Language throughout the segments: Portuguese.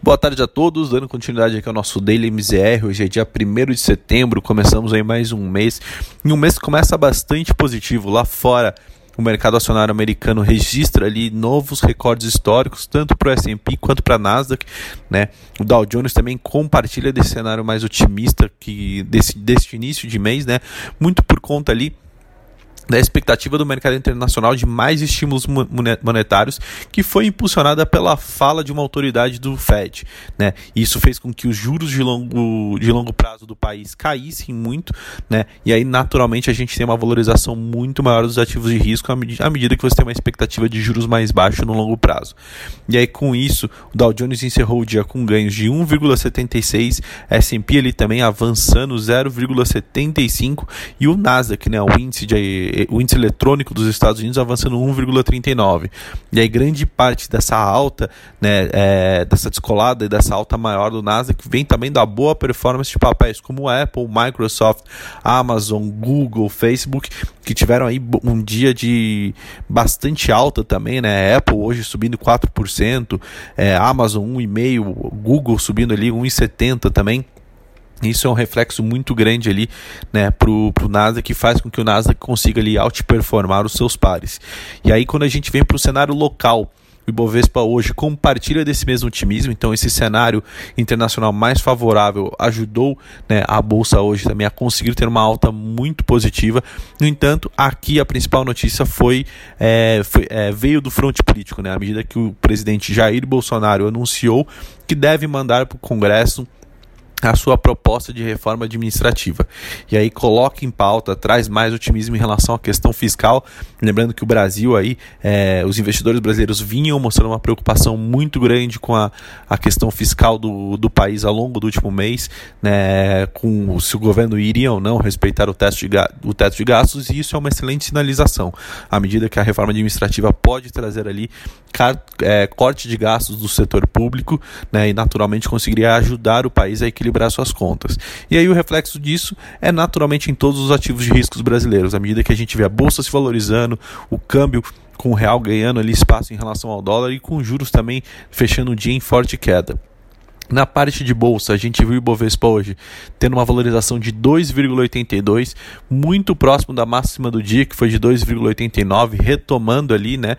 Boa tarde a todos, dando continuidade aqui ao nosso Daily MZR. Hoje é dia 1 de setembro, começamos aí mais um mês. E um mês que começa bastante positivo lá fora. O mercado acionário americano registra ali novos recordes históricos, tanto para o S&P quanto para a Nasdaq, né? O Dow Jones também compartilha desse cenário mais otimista que desse, desse início de mês, né? Muito por conta ali da expectativa do mercado internacional de mais estímulos monetários, que foi impulsionada pela fala de uma autoridade do Fed. Né? Isso fez com que os juros de longo, de longo prazo do país caíssem muito, né? e aí naturalmente a gente tem uma valorização muito maior dos ativos de risco à medida que você tem uma expectativa de juros mais baixo no longo prazo. E aí com isso, o Dow Jones encerrou o dia com ganhos de 1,76, S&P ali também avançando 0,75 e o Nasdaq, né, o índice de o índice eletrônico dos Estados Unidos avançando 1,39. E aí grande parte dessa alta, né, é, dessa descolada e dessa alta maior do Nasdaq vem também da boa performance de papéis como Apple, Microsoft, Amazon, Google, Facebook, que tiveram aí um dia de bastante alta também, né? Apple hoje subindo 4%, é, Amazon 1,5%, Google subindo ali 1,70% também. Isso é um reflexo muito grande ali né, para o Nasdaq que faz com que o Nasdaq consiga ali outperformar os seus pares. E aí quando a gente vem para o cenário local, o Ibovespa hoje compartilha desse mesmo otimismo, então esse cenário internacional mais favorável ajudou né, a Bolsa hoje também a conseguir ter uma alta muito positiva. No entanto, aqui a principal notícia foi, é, foi é, veio do fronte político, né, à medida que o presidente Jair Bolsonaro anunciou que deve mandar para o Congresso a sua proposta de reforma administrativa. E aí coloca em pauta, traz mais otimismo em relação à questão fiscal. Lembrando que o Brasil aí, é, os investidores brasileiros vinham mostrando uma preocupação muito grande com a, a questão fiscal do, do país ao longo do último mês, né, com se o governo iria ou não respeitar o teto, de, o teto de gastos, e isso é uma excelente sinalização. À medida que a reforma administrativa pode trazer ali car, é, corte de gastos do setor público, né, e naturalmente conseguiria ajudar o país a equilibrar equilibrar suas contas. E aí o reflexo disso é naturalmente em todos os ativos de riscos brasileiros. À medida que a gente vê a bolsa se valorizando, o câmbio com o real ganhando ali espaço em relação ao dólar e com juros também fechando o dia em forte queda. Na parte de bolsa, a gente viu o Ibovespa hoje tendo uma valorização de 2,82, muito próximo da máxima do dia, que foi de 2,89, retomando ali, né,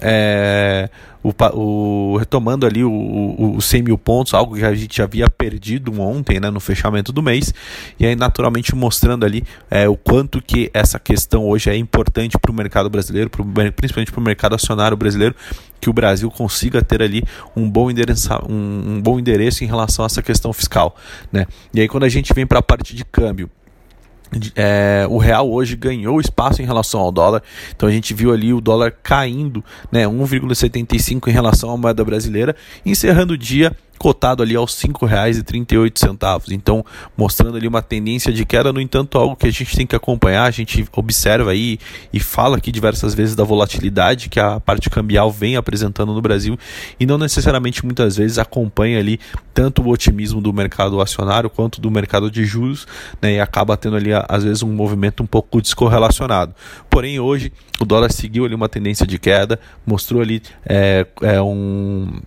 é, o, o, retomando ali os 100 mil pontos, algo que a gente havia perdido ontem, né, no fechamento do mês, e aí naturalmente mostrando ali é, o quanto que essa questão hoje é importante para o mercado brasileiro, pro, principalmente para o mercado acionário brasileiro, que o Brasil consiga ter ali um bom, endereço, um, um bom endereço em relação a essa questão fiscal, né? E aí quando a gente vem para a parte de câmbio, é, o real hoje ganhou espaço em relação ao dólar, então a gente viu ali o dólar caindo, né, 1,75 em relação à moeda brasileira, encerrando o dia cotado ali aos R$ 5,38. Então, mostrando ali uma tendência de queda, no entanto, algo que a gente tem que acompanhar, a gente observa aí e fala aqui diversas vezes da volatilidade que a parte cambial vem apresentando no Brasil e não necessariamente muitas vezes acompanha ali tanto o otimismo do mercado acionário quanto do mercado de juros, né, e acaba tendo ali às vezes um movimento um pouco descorrelacionado. Porém, hoje o dólar seguiu ali uma tendência de queda, mostrou ali é, é um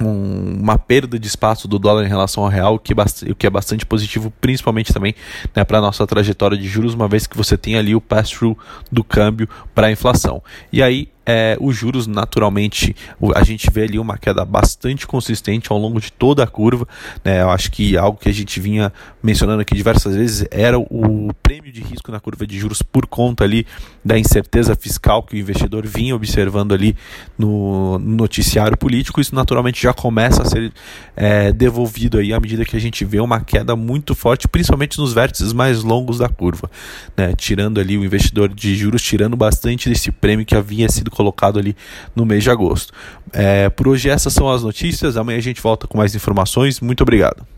um, uma perda de espaço do dólar em relação ao real, o que, o que é bastante positivo, principalmente também né, para a nossa trajetória de juros, uma vez que você tem ali o pass-through do câmbio para a inflação. E aí é, os juros naturalmente a gente vê ali uma queda bastante consistente ao longo de toda a curva. Né? Eu acho que algo que a gente vinha mencionando aqui diversas vezes era o prêmio de risco na curva de juros por conta ali da incerteza fiscal que o investidor vinha observando ali no, noticiário político. Isso naturalmente já começa a ser é, devolvido aí à medida que a gente vê uma queda muito forte, principalmente nos vértices mais longos da curva, né? tirando ali o investidor de juros, tirando bastante desse prêmio que havia sido colocado ali no mês de agosto. É, por hoje essas são as notícias. Amanhã a gente volta com mais informações. Muito obrigado.